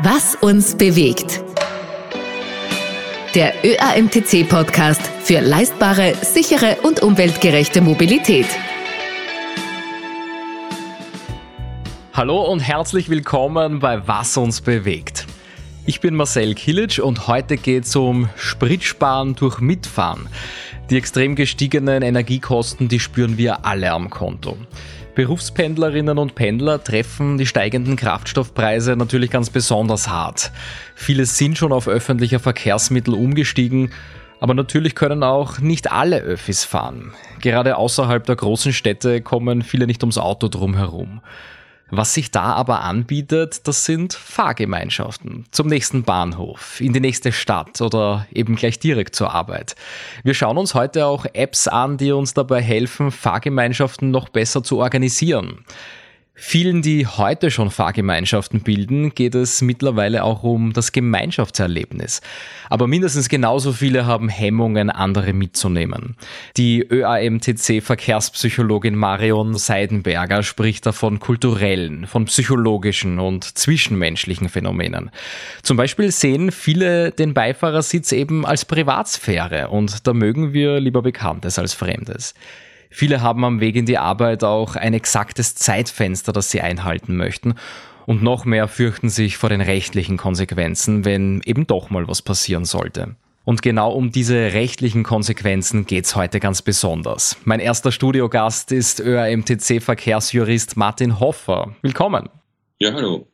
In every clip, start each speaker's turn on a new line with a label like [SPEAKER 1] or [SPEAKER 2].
[SPEAKER 1] Was uns bewegt. Der ÖAMTC-Podcast für leistbare, sichere und umweltgerechte Mobilität.
[SPEAKER 2] Hallo und herzlich willkommen bei Was uns bewegt. Ich bin Marcel Kilic und heute geht es um Spritsparen durch Mitfahren. Die extrem gestiegenen Energiekosten, die spüren wir alle am Konto. Berufspendlerinnen und Pendler treffen die steigenden Kraftstoffpreise natürlich ganz besonders hart. Viele sind schon auf öffentliche Verkehrsmittel umgestiegen, aber natürlich können auch nicht alle Öffis fahren. Gerade außerhalb der großen Städte kommen viele nicht ums Auto drum herum. Was sich da aber anbietet, das sind Fahrgemeinschaften zum nächsten Bahnhof, in die nächste Stadt oder eben gleich direkt zur Arbeit. Wir schauen uns heute auch Apps an, die uns dabei helfen, Fahrgemeinschaften noch besser zu organisieren. Vielen, die heute schon Fahrgemeinschaften bilden, geht es mittlerweile auch um das Gemeinschaftserlebnis. Aber mindestens genauso viele haben Hemmungen, andere mitzunehmen. Die ÖAMTC-Verkehrspsychologin Marion Seidenberger spricht davon kulturellen, von psychologischen und zwischenmenschlichen Phänomenen. Zum Beispiel sehen viele den Beifahrersitz eben als Privatsphäre und da mögen wir lieber Bekanntes als Fremdes. Viele haben am Weg in die Arbeit auch ein exaktes Zeitfenster, das sie einhalten möchten. Und noch mehr fürchten sich vor den rechtlichen Konsequenzen, wenn eben doch mal was passieren sollte. Und genau um diese rechtlichen Konsequenzen geht's heute ganz besonders. Mein erster Studiogast ist ÖAMTC-Verkehrsjurist Martin Hoffer. Willkommen.
[SPEAKER 3] Ja, hallo.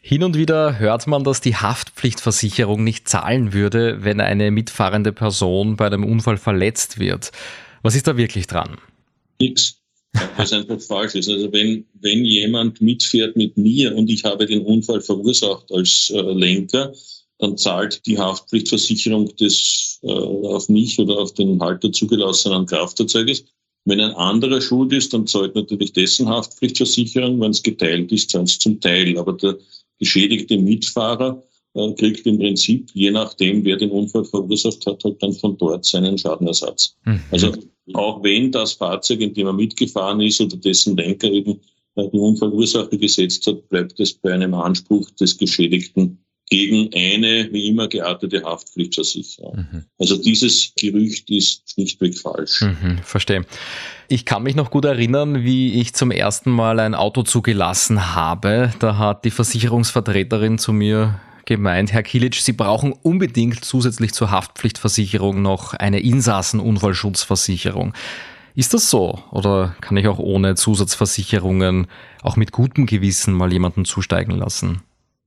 [SPEAKER 2] Hin und wieder hört man, dass die Haftpflichtversicherung nicht zahlen würde, wenn eine mitfahrende Person bei einem Unfall verletzt wird. Was ist da wirklich dran?
[SPEAKER 3] Nix. Was einfach falsch ist. Also wenn, wenn jemand mitfährt mit mir und ich habe den Unfall verursacht als äh, Lenker, dann zahlt die Haftpflichtversicherung des äh, auf mich oder auf den Halter zugelassenen Kraftfahrzeuges. Wenn ein anderer schuld ist, dann zahlt natürlich dessen Haftpflichtversicherung. Wenn es geteilt ist, zahlt es zum Teil. Aber der geschädigte Mitfahrer äh, kriegt im Prinzip, je nachdem, wer den Unfall verursacht hat, halt dann von dort seinen Schadenersatz. Mhm. Also auch wenn das Fahrzeug, in dem er mitgefahren ist oder dessen Lenker eben äh, die Unfallursache gesetzt hat, bleibt es bei einem Anspruch des Geschädigten gegen eine wie immer geartete Haftpflichtversicherung. Mhm. Also dieses Gerücht ist schlichtweg falsch.
[SPEAKER 2] Mhm, verstehe. Ich kann mich noch gut erinnern, wie ich zum ersten Mal ein Auto zugelassen habe. Da hat die Versicherungsvertreterin zu mir gemeint, Herr Kilic, Sie brauchen unbedingt zusätzlich zur Haftpflichtversicherung noch eine Insassenunfallschutzversicherung. Ist das so? Oder kann ich auch ohne Zusatzversicherungen auch mit gutem Gewissen mal jemanden zusteigen lassen?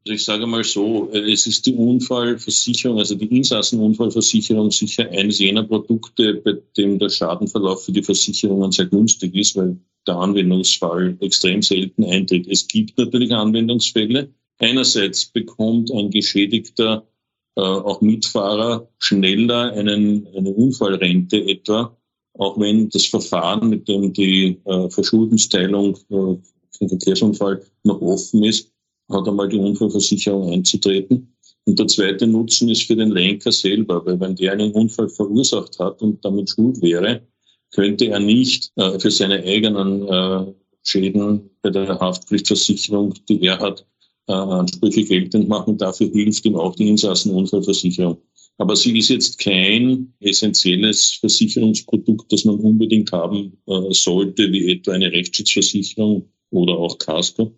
[SPEAKER 3] Also ich sage mal so, es ist die Unfallversicherung, also die Insassenunfallversicherung sicher eines jener Produkte, bei dem der Schadenverlauf für die Versicherungen sehr günstig ist, weil der Anwendungsfall extrem selten eintritt. Es gibt natürlich Anwendungsfälle, Einerseits bekommt ein Geschädigter, äh, auch Mitfahrer, schneller einen, eine Unfallrente etwa, auch wenn das Verfahren, mit dem die äh, Verschuldensteilung äh, vom Verkehrsunfall noch offen ist, hat einmal die Unfallversicherung einzutreten. Und der zweite Nutzen ist für den Lenker selber, weil wenn der einen Unfall verursacht hat und damit schuld wäre, könnte er nicht äh, für seine eigenen äh, Schäden bei der Haftpflichtversicherung, die er hat, Ansprüche geltend machen. Dafür hilft ihm auch die Insassenunfallversicherung. Aber sie ist jetzt kein essentielles Versicherungsprodukt, das man unbedingt haben äh, sollte, wie etwa eine Rechtsschutzversicherung oder auch Casco.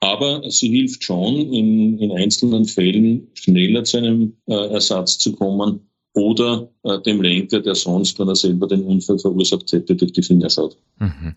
[SPEAKER 3] Aber sie hilft schon, in, in einzelnen Fällen schneller zu einem äh, Ersatz zu kommen oder äh, dem Lenker, der sonst, wenn er selber den Unfall verursacht hätte, durch die Finger schaut. Mhm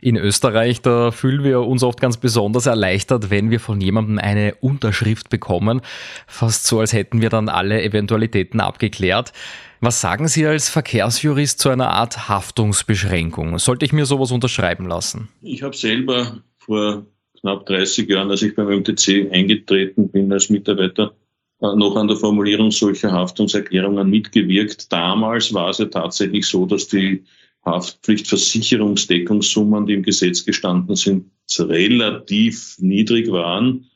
[SPEAKER 2] in Österreich, da fühlen wir uns oft ganz besonders erleichtert, wenn wir von jemandem eine Unterschrift bekommen. Fast so, als hätten wir dann alle Eventualitäten abgeklärt. Was sagen Sie als Verkehrsjurist zu einer Art Haftungsbeschränkung? Sollte ich mir sowas unterschreiben lassen?
[SPEAKER 3] Ich habe selber vor knapp 30 Jahren, als ich beim MTC eingetreten bin als Mitarbeiter, äh, noch an der Formulierung solcher Haftungserklärungen mitgewirkt. Damals war es ja tatsächlich so, dass die Haftpflichtversicherungsdeckungssummen, die im Gesetz gestanden sind, relativ niedrig waren.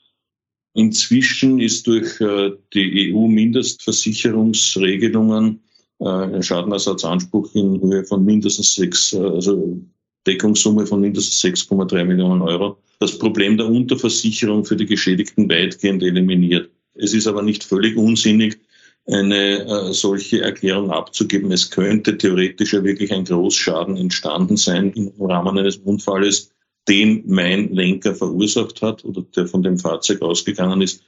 [SPEAKER 3] Inzwischen ist durch äh, die EU-Mindestversicherungsregelungen äh, ein Schadenersatzanspruch in Höhe von mindestens sechs, äh, also Deckungssumme von mindestens 6,3 Millionen Euro das Problem der Unterversicherung für die Geschädigten weitgehend eliminiert. Es ist aber nicht völlig unsinnig, eine äh, solche Erklärung abzugeben. Es könnte theoretisch ja wirklich ein Großschaden entstanden sein im Rahmen eines Unfalles, den mein Lenker verursacht hat oder der von dem Fahrzeug ausgegangen ist,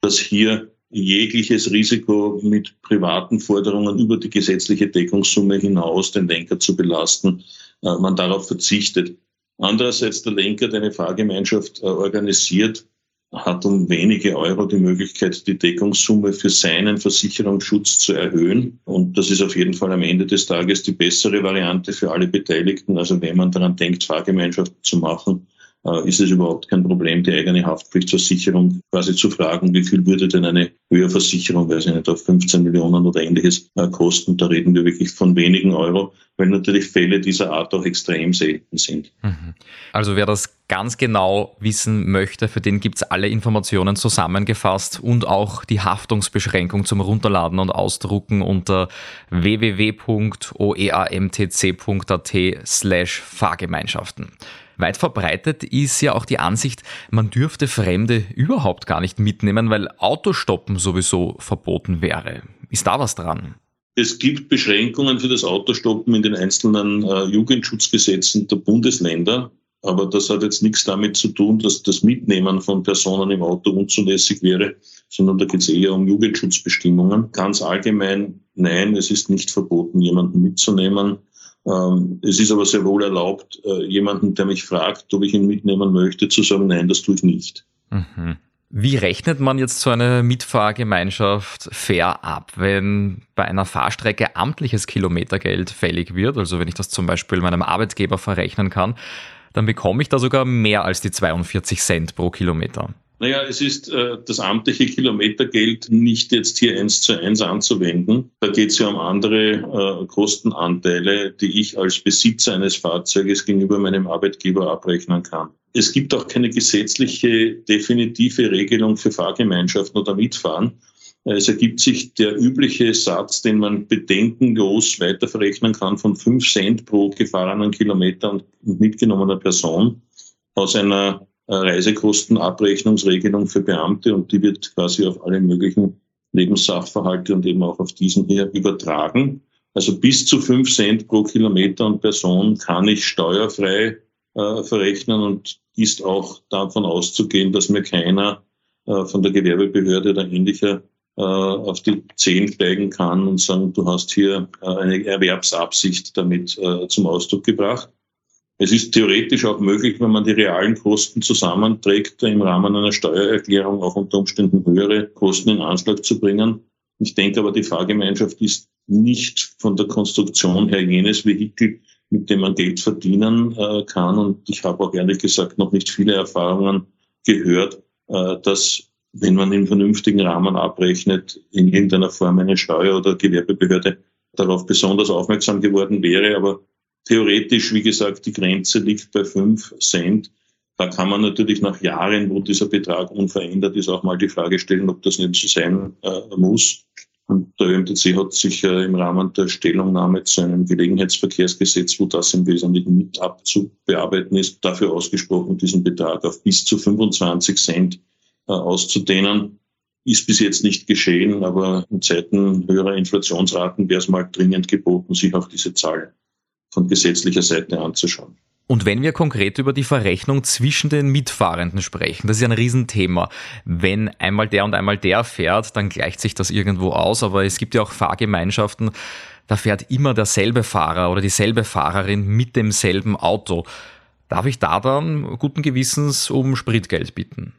[SPEAKER 3] dass hier jegliches Risiko mit privaten Forderungen über die gesetzliche Deckungssumme hinaus den Lenker zu belasten, äh, man darauf verzichtet. Andererseits der Lenker, der eine Fahrgemeinschaft äh, organisiert, hat um wenige Euro die Möglichkeit, die Deckungssumme für seinen Versicherungsschutz zu erhöhen. Und das ist auf jeden Fall am Ende des Tages die bessere Variante für alle Beteiligten. Also wenn man daran denkt, Fahrgemeinschaft zu machen, ist es überhaupt kein Problem, die eigene Haftpflichtversicherung quasi zu fragen, wie viel würde denn eine Höherversicherung, weiß ich nicht, auf 15 Millionen oder ähnliches äh, kosten. Da reden wir wirklich von wenigen Euro, weil natürlich Fälle dieser Art auch extrem selten sind. Mhm.
[SPEAKER 2] Also wer das ganz genau wissen möchte, für den gibt es alle Informationen zusammengefasst und auch die Haftungsbeschränkung zum Runterladen und Ausdrucken unter www.oeamtc.at slash Fahrgemeinschaften. Weit verbreitet ist ja auch die Ansicht, man dürfte Fremde überhaupt gar nicht mitnehmen, weil Autostoppen sowieso verboten wäre. Ist da was dran?
[SPEAKER 3] Es gibt Beschränkungen für das Autostoppen in den einzelnen äh, Jugendschutzgesetzen der Bundesländer. Aber das hat jetzt nichts damit zu tun, dass das Mitnehmen von Personen im Auto unzulässig wäre, sondern da geht es eher um Jugendschutzbestimmungen. Ganz allgemein, nein, es ist nicht verboten, jemanden mitzunehmen. Ähm, es ist aber sehr wohl erlaubt, äh, jemanden, der mich fragt, ob ich ihn mitnehmen möchte, zu sagen, nein, das tue ich nicht.
[SPEAKER 2] Mhm. Wie rechnet man jetzt so eine Mitfahrgemeinschaft fair ab, wenn bei einer Fahrstrecke amtliches Kilometergeld fällig wird? Also wenn ich das zum Beispiel meinem Arbeitgeber verrechnen kann, dann bekomme ich da sogar mehr als die 42 Cent pro Kilometer.
[SPEAKER 3] Naja, es ist äh, das amtliche Kilometergeld nicht jetzt hier eins zu eins anzuwenden. Da geht es ja um andere äh, Kostenanteile, die ich als Besitzer eines Fahrzeuges gegenüber meinem Arbeitgeber abrechnen kann. Es gibt auch keine gesetzliche definitive Regelung für Fahrgemeinschaften oder Mitfahren. Es ergibt sich der übliche Satz, den man bedenkenlos weiterverrechnen kann von fünf Cent pro gefahrenen Kilometer und mitgenommener Person aus einer Reisekostenabrechnungsregelung für Beamte und die wird quasi auf alle möglichen Lebenssachverhalte und eben auch auf diesen hier übertragen. Also bis zu fünf Cent pro Kilometer und Person kann ich steuerfrei äh, verrechnen und ist auch davon auszugehen, dass mir keiner äh, von der Gewerbebehörde oder ähnlicher äh, auf die Zehen steigen kann und sagen, du hast hier äh, eine Erwerbsabsicht damit äh, zum Ausdruck gebracht. Es ist theoretisch auch möglich, wenn man die realen Kosten zusammenträgt, im Rahmen einer Steuererklärung auch unter Umständen höhere Kosten in Anschlag zu bringen. Ich denke aber, die Fahrgemeinschaft ist nicht von der Konstruktion her jenes Vehikel, mit dem man Geld verdienen äh, kann. Und ich habe auch ehrlich gesagt noch nicht viele Erfahrungen gehört, äh, dass wenn man im vernünftigen Rahmen abrechnet, in irgendeiner Form eine Steuer- oder Gewerbebehörde darauf besonders aufmerksam geworden wäre. Aber Theoretisch, wie gesagt, die Grenze liegt bei 5 Cent. Da kann man natürlich nach Jahren, wo dieser Betrag unverändert ist, auch mal die Frage stellen, ob das nicht so sein äh, muss. Und der ÖMTC hat sich äh, im Rahmen der Stellungnahme zu einem Gelegenheitsverkehrsgesetz, wo das im Wesentlichen mit abzubearbeiten ist, dafür ausgesprochen, diesen Betrag auf bis zu 25 Cent äh, auszudehnen. Ist bis jetzt nicht geschehen, aber in Zeiten höherer Inflationsraten wäre es mal dringend geboten, sich auch diese Zahl von gesetzlicher Seite anzuschauen.
[SPEAKER 2] Und wenn wir konkret über die Verrechnung zwischen den Mitfahrenden sprechen, das ist ja ein Riesenthema. Wenn einmal der und einmal der fährt, dann gleicht sich das irgendwo aus, aber es gibt ja auch Fahrgemeinschaften, da fährt immer derselbe Fahrer oder dieselbe Fahrerin mit demselben Auto. Darf ich da dann guten Gewissens um Spritgeld bitten?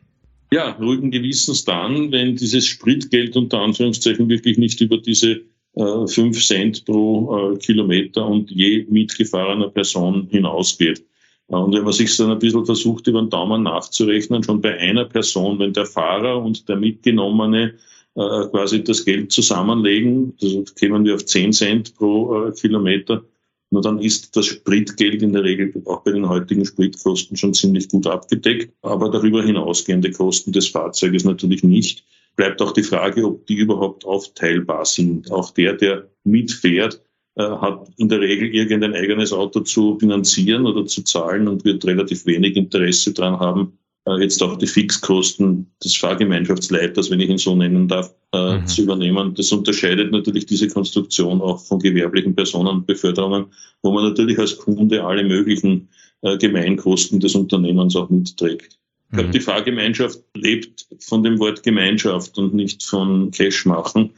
[SPEAKER 3] Ja, ruhigen Gewissens dann, wenn dieses Spritgeld unter Anführungszeichen wirklich nicht über diese 5 äh, Cent pro äh, Kilometer und je mitgefahrener Person hinausgeht. Äh, und wenn man sich dann ein bisschen versucht, über den Daumen nachzurechnen, schon bei einer Person, wenn der Fahrer und der Mitgenommene quasi das Geld zusammenlegen, also kämen wir auf 10 Cent pro Kilometer, nur dann ist das Spritgeld in der Regel auch bei den heutigen Spritkosten schon ziemlich gut abgedeckt, aber darüber hinausgehende Kosten des Fahrzeuges natürlich nicht bleibt auch die Frage, ob die überhaupt aufteilbar sind. Auch der, der mitfährt, äh, hat in der Regel irgendein eigenes Auto zu finanzieren oder zu zahlen und wird relativ wenig Interesse daran haben, äh, jetzt auch die Fixkosten des Fahrgemeinschaftsleiters, wenn ich ihn so nennen darf, äh, mhm. zu übernehmen. Das unterscheidet natürlich diese Konstruktion auch von gewerblichen Personenbeförderungen, wo man natürlich als Kunde alle möglichen Gemeinkosten des Unternehmens auch mitträgt. Ich glaube, mhm. die Fahrgemeinschaft lebt von dem Wort Gemeinschaft und nicht von Cash machen.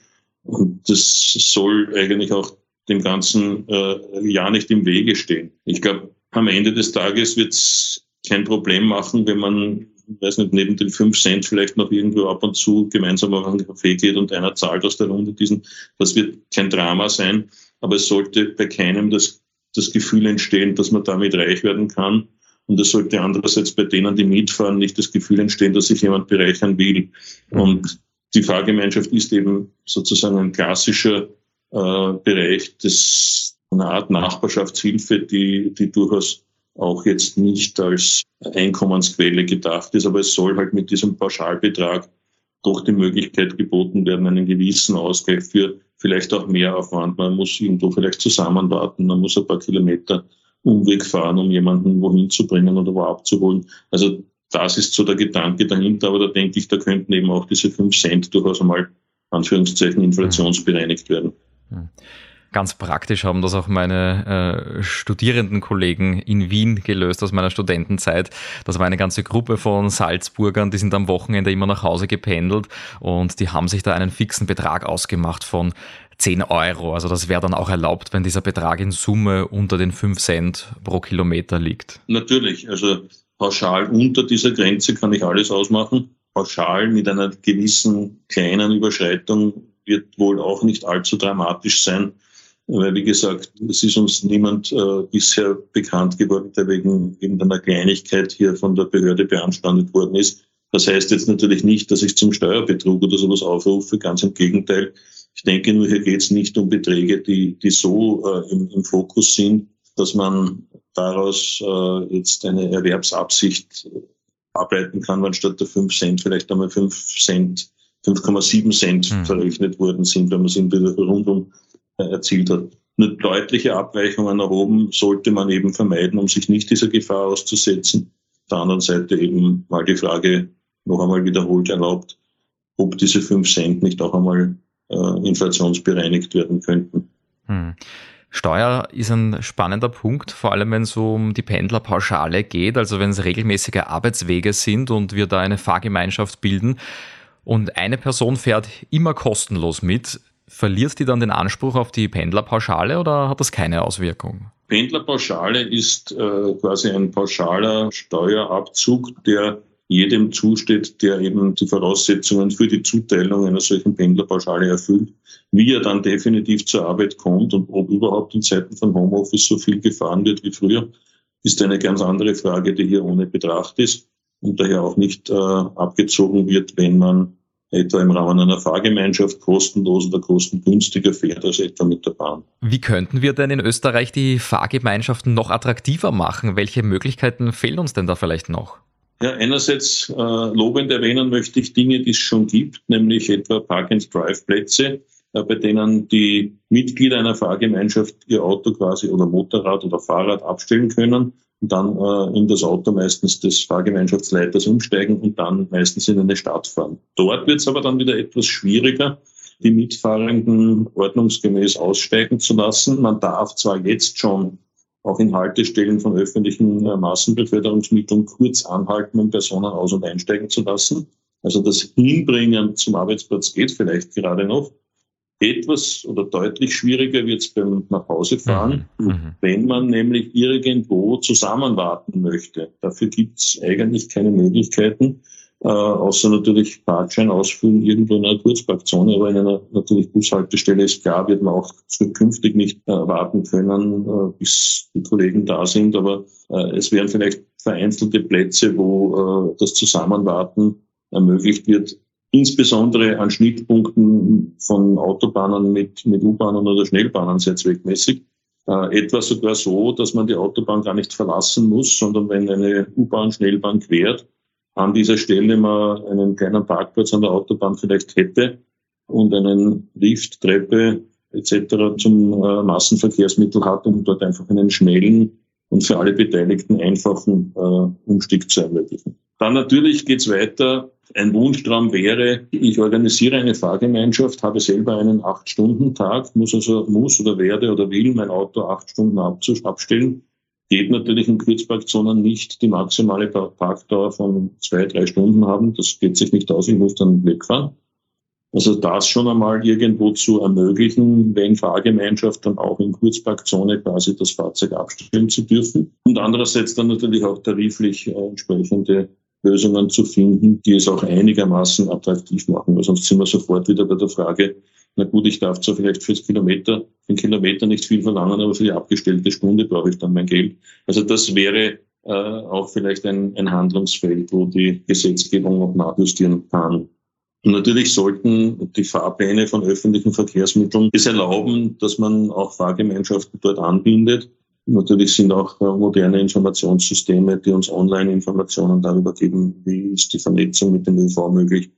[SPEAKER 3] Und das soll eigentlich auch dem ganzen äh, Jahr nicht im Wege stehen. Ich glaube, am Ende des Tages wird es kein Problem machen, wenn man, weiß nicht, neben den fünf Cent vielleicht noch irgendwo ab und zu gemeinsam auf einen Kaffee geht und einer zahlt aus der Runde diesen. Das wird kein Drama sein, aber es sollte bei keinem das, das Gefühl entstehen, dass man damit reich werden kann. Und es sollte andererseits bei denen, die mitfahren, nicht das Gefühl entstehen, dass sich jemand bereichern will. Mhm. Und die Fahrgemeinschaft ist eben sozusagen ein klassischer äh, Bereich des, einer Art Nachbarschaftshilfe, die, die durchaus auch jetzt nicht als Einkommensquelle gedacht ist, aber es soll halt mit diesem Pauschalbetrag doch die Möglichkeit geboten werden, einen gewissen Ausgleich für vielleicht auch mehr Aufwand. Man muss irgendwo vielleicht zusammenwarten, man muss ein paar Kilometer Umweg fahren, um jemanden wohin zu bringen oder wo abzuholen. Also das ist so der Gedanke dahinter, aber da denke ich, da könnten eben auch diese fünf Cent durchaus einmal Anführungszeichen inflationsbereinigt werden.
[SPEAKER 2] Hm. Ganz praktisch haben das auch meine äh, Studierendenkollegen in Wien gelöst aus meiner Studentenzeit. Das war eine ganze Gruppe von Salzburgern, die sind am Wochenende immer nach Hause gependelt und die haben sich da einen fixen Betrag ausgemacht von 10 Euro. Also das wäre dann auch erlaubt, wenn dieser Betrag in Summe unter den 5 Cent pro Kilometer liegt.
[SPEAKER 3] Natürlich, also pauschal unter dieser Grenze kann ich alles ausmachen. Pauschal mit einer gewissen kleinen Überschreitung wird wohl auch nicht allzu dramatisch sein. Weil, wie gesagt, es ist uns niemand äh, bisher bekannt geworden, der wegen irgendeiner Kleinigkeit hier von der Behörde beanstandet worden ist. Das heißt jetzt natürlich nicht, dass ich zum Steuerbetrug oder sowas aufrufe, ganz im Gegenteil. Ich denke nur, hier geht es nicht um Beträge, die, die so äh, im, im Fokus sind, dass man daraus äh, jetzt eine Erwerbsabsicht ableiten kann, wenn statt der 5 Cent vielleicht einmal 5 Cent, 5,7 Cent mhm. verrechnet worden sind, wenn man es in der Rundum erzielt hat. Nur deutliche Abweichungen nach oben sollte man eben vermeiden, um sich nicht dieser Gefahr auszusetzen. Auf der anderen Seite eben mal die Frage noch einmal wiederholt erlaubt, ob diese 5 Cent nicht auch einmal äh, inflationsbereinigt werden könnten. Hm.
[SPEAKER 2] Steuer ist ein spannender Punkt, vor allem wenn es um die Pendlerpauschale geht, also wenn es regelmäßige Arbeitswege sind und wir da eine Fahrgemeinschaft bilden und eine Person fährt immer kostenlos mit, Verliert die dann den Anspruch auf die Pendlerpauschale oder hat das keine Auswirkung?
[SPEAKER 3] Pendlerpauschale ist äh, quasi ein pauschaler Steuerabzug, der jedem zusteht, der eben die Voraussetzungen für die Zuteilung einer solchen Pendlerpauschale erfüllt. Wie er dann definitiv zur Arbeit kommt und ob überhaupt in Zeiten von Homeoffice so viel gefahren wird wie früher, ist eine ganz andere Frage, die hier ohne Betracht ist und daher auch nicht äh, abgezogen wird, wenn man etwa im Rahmen einer Fahrgemeinschaft kostenlos oder kostengünstiger fährt als etwa mit der Bahn.
[SPEAKER 2] Wie könnten wir denn in Österreich die Fahrgemeinschaften noch attraktiver machen? Welche Möglichkeiten fehlen uns denn da vielleicht noch?
[SPEAKER 3] Ja, einerseits äh, lobend erwähnen möchte ich Dinge, die es schon gibt, nämlich etwa Park-and-Drive-Plätze, äh, bei denen die Mitglieder einer Fahrgemeinschaft ihr Auto quasi oder Motorrad oder Fahrrad abstellen können dann äh, in das Auto meistens des Fahrgemeinschaftsleiters umsteigen und dann meistens in eine Stadt fahren. Dort wird es aber dann wieder etwas schwieriger, die Mitfahrenden ordnungsgemäß aussteigen zu lassen. Man darf zwar jetzt schon auch in Haltestellen von öffentlichen äh, Massenbeförderungsmitteln kurz anhalten, um Personen aus- und einsteigen zu lassen. Also das Hinbringen zum Arbeitsplatz geht vielleicht gerade noch. Etwas oder deutlich schwieriger wird es beim Nachhausefahren, mhm. mhm. wenn man nämlich irgendwo zusammenwarten möchte. Dafür gibt es eigentlich keine Möglichkeiten, äh, außer natürlich Parkschein ausfüllen irgendwo in einer Kurzparkzone, aber in einer natürlich Bushaltestelle ist klar, wird man auch zukünftig nicht äh, warten können, äh, bis die Kollegen da sind. Aber äh, es wären vielleicht vereinzelte Plätze, wo äh, das Zusammenwarten ermöglicht wird, insbesondere an Schnittpunkten von Autobahnen mit, mit U-Bahnen oder Schnellbahnen sehr zweckmäßig. Äh, etwa sogar so, dass man die Autobahn gar nicht verlassen muss, sondern wenn eine U-Bahn, Schnellbahn quert, an dieser Stelle man einen kleinen Parkplatz an der Autobahn vielleicht hätte und einen Lift, Treppe etc. zum äh, Massenverkehrsmittel hat, um dort einfach einen schnellen und für alle Beteiligten einfachen äh, Umstieg zu ermöglichen. Dann natürlich geht's weiter. Ein Wunschtraum wäre, ich organisiere eine Fahrgemeinschaft, habe selber einen Acht-Stunden-Tag, muss also, muss oder werde oder will mein Auto acht Stunden abstellen. Geht natürlich in Kurzparkzonen nicht die maximale Parkdauer von zwei, drei Stunden haben. Das geht sich nicht aus, ich muss dann wegfahren. Also das schon einmal irgendwo zu ermöglichen, wenn Fahrgemeinschaft dann auch in Kurzparkzone quasi das Fahrzeug abstellen zu dürfen. Und andererseits dann natürlich auch tariflich äh, entsprechende Lösungen zu finden, die es auch einigermaßen attraktiv machen. Weil sonst sind wir sofort wieder bei der Frage, na gut, ich darf zwar vielleicht fürs Kilometer, den Kilometer nicht viel verlangen, aber für die abgestellte Stunde brauche ich dann mein Geld. Also das wäre äh, auch vielleicht ein, ein Handlungsfeld, wo die Gesetzgebung noch nachjustieren kann. Und natürlich sollten die Fahrpläne von öffentlichen Verkehrsmitteln es erlauben, dass man auch Fahrgemeinschaften dort anbindet. Natürlich sind auch äh, moderne Informationssysteme, die uns Online-Informationen darüber geben, wie ist die Vernetzung mit dem ÖV möglich,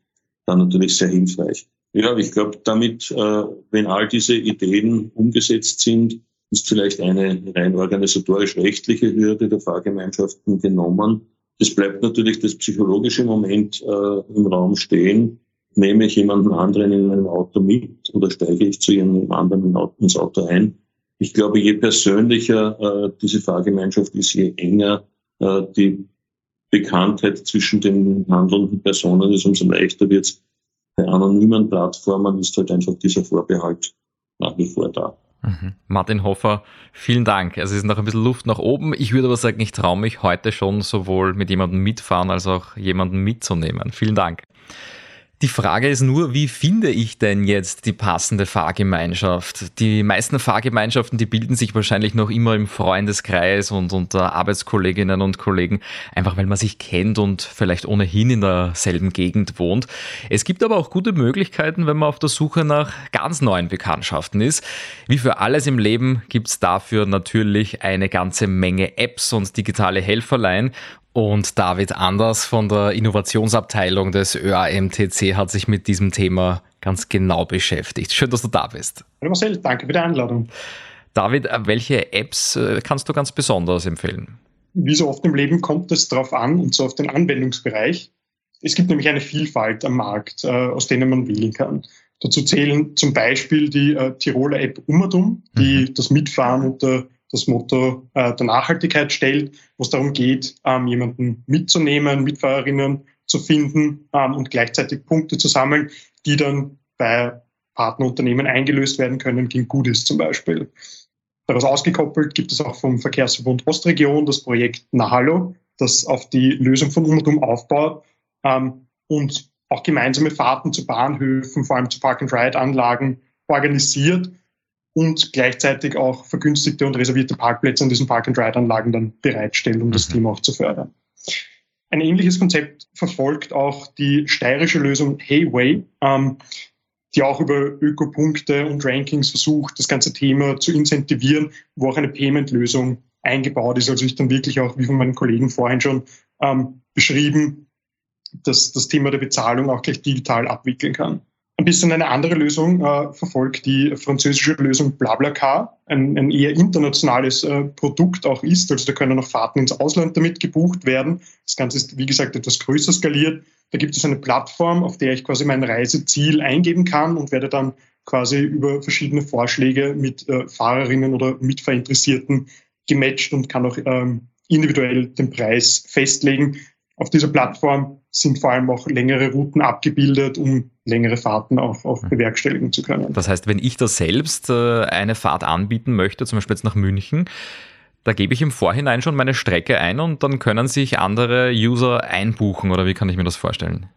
[SPEAKER 3] dann natürlich sehr hilfreich. Ja, ich glaube, damit, äh, wenn all diese Ideen umgesetzt sind, ist vielleicht eine rein organisatorisch-rechtliche Hürde der Fahrgemeinschaften genommen. Es bleibt natürlich das psychologische Moment äh, im Raum stehen. Nehme ich jemanden anderen in einem Auto mit oder steige ich zu jemandem anderen ins Auto ein? Ich glaube, je persönlicher äh, diese Fahrgemeinschaft ist, je enger äh, die Bekanntheit zwischen den handelnden Personen ist, umso leichter wird es. Bei anonymen Plattformen ist halt einfach dieser Vorbehalt nach wie vor da.
[SPEAKER 2] Mhm. Martin Hoffer, vielen Dank. Also es ist noch ein bisschen Luft nach oben. Ich würde aber sagen, ich traue mich heute schon sowohl mit jemandem mitfahren als auch jemanden mitzunehmen. Vielen Dank. Die Frage ist nur, wie finde ich denn jetzt die passende Fahrgemeinschaft? Die meisten Fahrgemeinschaften, die bilden sich wahrscheinlich noch immer im Freundeskreis und unter Arbeitskolleginnen und Kollegen, einfach weil man sich kennt und vielleicht ohnehin in derselben Gegend wohnt. Es gibt aber auch gute Möglichkeiten, wenn man auf der Suche nach ganz neuen Bekanntschaften ist. Wie für alles im Leben gibt es dafür natürlich eine ganze Menge Apps und digitale Helferlein und David Anders von der Innovationsabteilung des ÖAMTC hat sich mit diesem Thema ganz genau beschäftigt. Schön, dass du da bist.
[SPEAKER 4] Hallo Marcel, danke für die Einladung.
[SPEAKER 2] David, welche Apps äh, kannst du ganz besonders empfehlen?
[SPEAKER 4] Wie so oft im Leben kommt es darauf an, und so auf den Anwendungsbereich. Es gibt nämlich eine Vielfalt am Markt, äh, aus denen man wählen kann. Dazu zählen zum Beispiel die äh, Tiroler App Umadum, die mhm. das Mitfahren unter das Motto äh, der Nachhaltigkeit stellt, wo es darum geht, ähm, jemanden mitzunehmen, Mitfahrerinnen zu finden ähm, und gleichzeitig Punkte zu sammeln, die dann bei Partnerunternehmen eingelöst werden können, gegen Goodies zum Beispiel. Daraus ausgekoppelt gibt es auch vom Verkehrsverbund Ostregion das Projekt Nahalo, das auf die Lösung von Umdum aufbaut ähm, und auch gemeinsame Fahrten zu Bahnhöfen, vor allem zu Park-and-Ride-Anlagen organisiert und gleichzeitig auch vergünstigte und reservierte Parkplätze an diesen Park-and-Ride-Anlagen dann bereitstellen, um mhm. das Thema auch zu fördern. Ein ähnliches Konzept verfolgt auch die steirische Lösung Hayway, ähm, die auch über Ökopunkte und Rankings versucht, das ganze Thema zu incentivieren, wo auch eine Payment-Lösung eingebaut ist. Also ich dann wirklich auch, wie von meinen Kollegen vorhin schon ähm, beschrieben, dass das Thema der Bezahlung auch gleich digital abwickeln kann ein bisschen eine andere Lösung äh, verfolgt, die französische Lösung BlaBlaCar, ein, ein eher internationales äh, Produkt auch ist. Also da können auch Fahrten ins Ausland damit gebucht werden. Das Ganze ist, wie gesagt, etwas größer skaliert. Da gibt es eine Plattform, auf der ich quasi mein Reiseziel eingeben kann und werde dann quasi über verschiedene Vorschläge mit äh, Fahrerinnen oder Mitfahrinteressierten gematcht und kann auch ähm, individuell den Preis festlegen. Auf dieser Plattform sind vor allem auch längere Routen abgebildet, um längere Fahrten auch, auch mhm. bewerkstelligen zu können.
[SPEAKER 2] Das heißt, wenn ich da selbst äh, eine Fahrt anbieten möchte, zum Beispiel jetzt nach München, da gebe ich im Vorhinein schon meine Strecke ein und dann können sich andere User einbuchen oder wie kann ich mir das vorstellen?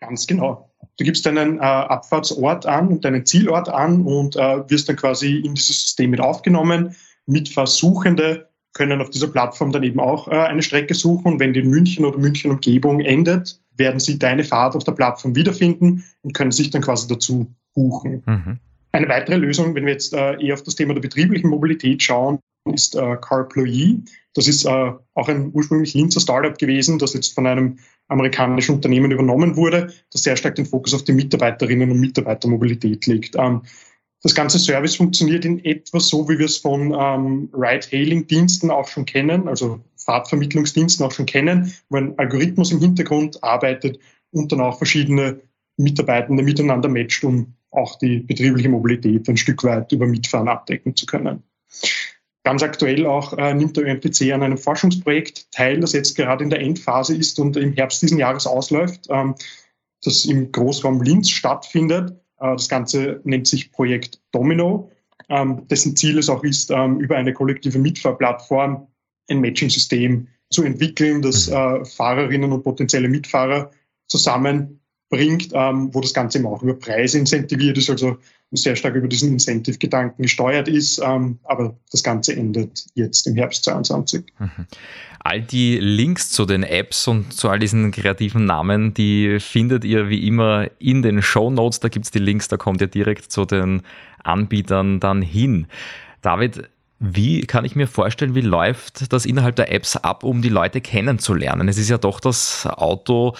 [SPEAKER 4] Ganz genau. Du gibst deinen äh, Abfahrtsort an und deinen Zielort an und äh, wirst dann quasi in dieses System mit aufgenommen. Mitfahrsuchende können auf dieser Plattform dann eben auch äh, eine Strecke suchen. Und wenn die in München oder München Umgebung endet, werden sie deine Fahrt auf der Plattform wiederfinden und können sich dann quasi dazu buchen. Mhm. Eine weitere Lösung, wenn wir jetzt äh, eher auf das Thema der betrieblichen Mobilität schauen, ist äh, Carploy. Das ist äh, auch ein ursprünglich Linzer Startup gewesen, das jetzt von einem amerikanischen Unternehmen übernommen wurde, das sehr stark den Fokus auf die Mitarbeiterinnen und Mitarbeitermobilität legt. Ähm, das ganze Service funktioniert in etwa so, wie wir es von ähm, Ride-Hailing-Diensten auch schon kennen, also Fahrtvermittlungsdiensten auch schon kennen, wo ein Algorithmus im Hintergrund arbeitet und dann auch verschiedene Mitarbeitende miteinander matcht, um auch die betriebliche Mobilität ein Stück weit über Mitfahren abdecken zu können. Ganz aktuell auch äh, nimmt der ÖMTC an einem Forschungsprojekt teil, das jetzt gerade in der Endphase ist und im Herbst diesen Jahres ausläuft, ähm, das im Großraum Linz stattfindet. Äh, das Ganze nennt sich Projekt Domino, ähm, dessen Ziel es auch ist, ähm, über eine kollektive Mitfahrplattform ein Matching-System zu entwickeln, das mhm. äh, Fahrerinnen und potenzielle Mitfahrer zusammen bringt, ähm, wo das Ganze eben auch über Preise incentiviert ist, also sehr stark über diesen Incentive-Gedanken gesteuert ist. Ähm, aber das Ganze endet jetzt im Herbst 2022. Mhm.
[SPEAKER 2] All die Links zu den Apps und zu all diesen kreativen Namen, die findet ihr wie immer in den Show Notes. Da gibt es die Links, da kommt ihr direkt zu den Anbietern dann hin. David, wie kann ich mir vorstellen, wie läuft das innerhalb der Apps ab, um die Leute kennenzulernen? Es ist ja doch das Auto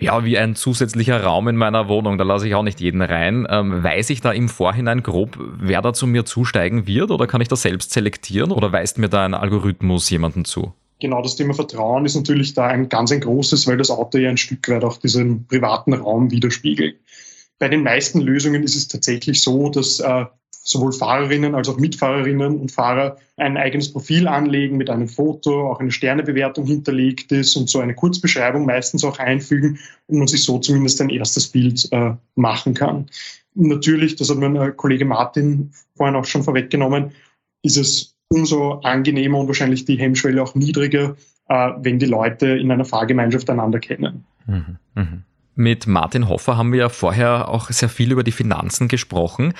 [SPEAKER 2] ja, wie ein zusätzlicher Raum in meiner Wohnung, da lasse ich auch nicht jeden rein. Ähm, weiß ich da im Vorhinein grob, wer da zu mir zusteigen wird oder kann ich das selbst selektieren oder weist mir da ein Algorithmus jemanden zu?
[SPEAKER 4] Genau, das Thema Vertrauen ist natürlich da ein ganz ein großes, weil das Auto ja ein Stück weit auch diesen privaten Raum widerspiegelt. Bei den meisten Lösungen ist es tatsächlich so, dass äh, sowohl Fahrerinnen als auch Mitfahrerinnen und Fahrer ein eigenes Profil anlegen mit einem Foto, auch eine Sternebewertung hinterlegt ist und so eine Kurzbeschreibung meistens auch einfügen und man sich so zumindest ein erstes Bild äh, machen kann. Natürlich, das hat mein Kollege Martin vorhin auch schon vorweggenommen, ist es umso angenehmer und wahrscheinlich die Hemmschwelle auch niedriger, äh, wenn die Leute in einer Fahrgemeinschaft einander kennen. Mhm,
[SPEAKER 2] mh. Mit Martin Hoffer haben wir ja vorher auch sehr viel über die Finanzen gesprochen.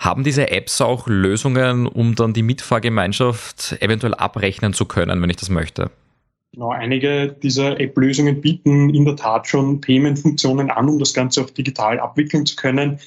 [SPEAKER 2] Haben diese Apps auch Lösungen, um dann die Mitfahrgemeinschaft eventuell abrechnen zu können, wenn ich das möchte?
[SPEAKER 4] Genau, einige dieser App-Lösungen bieten in der Tat schon Payment-Funktionen an, um das Ganze auch digital abwickeln zu können.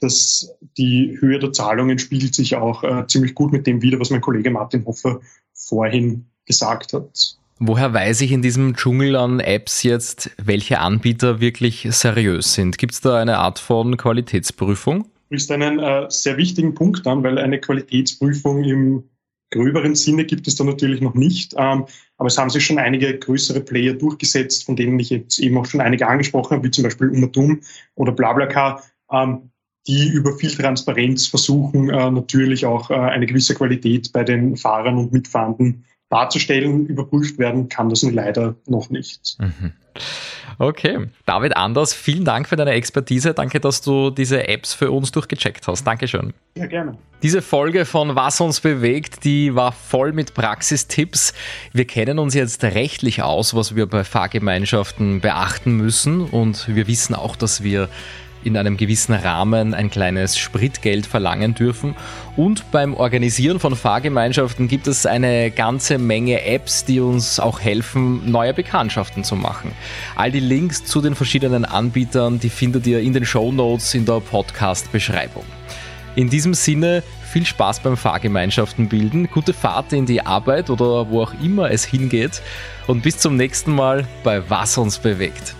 [SPEAKER 4] Das, die Höhe der Zahlungen spiegelt sich auch äh, ziemlich gut mit dem wider, was mein Kollege Martin Hoffer vorhin gesagt hat.
[SPEAKER 2] Woher weiß ich in diesem Dschungel an Apps jetzt, welche Anbieter wirklich seriös sind? Gibt es da eine Art von Qualitätsprüfung?
[SPEAKER 4] Sprichst einen äh, sehr wichtigen Punkt an, weil eine Qualitätsprüfung im gröberen Sinne gibt es da natürlich noch nicht. Ähm, aber es haben sich schon einige größere Player durchgesetzt, von denen ich jetzt eben auch schon einige angesprochen habe, wie zum Beispiel Umatum oder BlaBlaCar, ähm, die über viel Transparenz versuchen, äh, natürlich auch äh, eine gewisse Qualität bei den Fahrern und Mitfahrenden darzustellen. Überprüft werden kann das leider noch nicht. Mhm.
[SPEAKER 2] Okay. David Anders, vielen Dank für deine Expertise. Danke, dass du diese Apps für uns durchgecheckt hast. Dankeschön.
[SPEAKER 4] Ja, gerne.
[SPEAKER 2] Diese Folge von Was uns bewegt, die war voll mit Praxistipps. Wir kennen uns jetzt rechtlich aus, was wir bei Fahrgemeinschaften beachten müssen und wir wissen auch, dass wir in einem gewissen Rahmen ein kleines Spritgeld verlangen dürfen. Und beim Organisieren von Fahrgemeinschaften gibt es eine ganze Menge Apps, die uns auch helfen, neue Bekanntschaften zu machen. All die Links zu den verschiedenen Anbietern, die findet ihr in den Show Notes in der Podcast-Beschreibung. In diesem Sinne viel Spaß beim Fahrgemeinschaften bilden, gute Fahrt in die Arbeit oder wo auch immer es hingeht und bis zum nächsten Mal bei Was uns bewegt.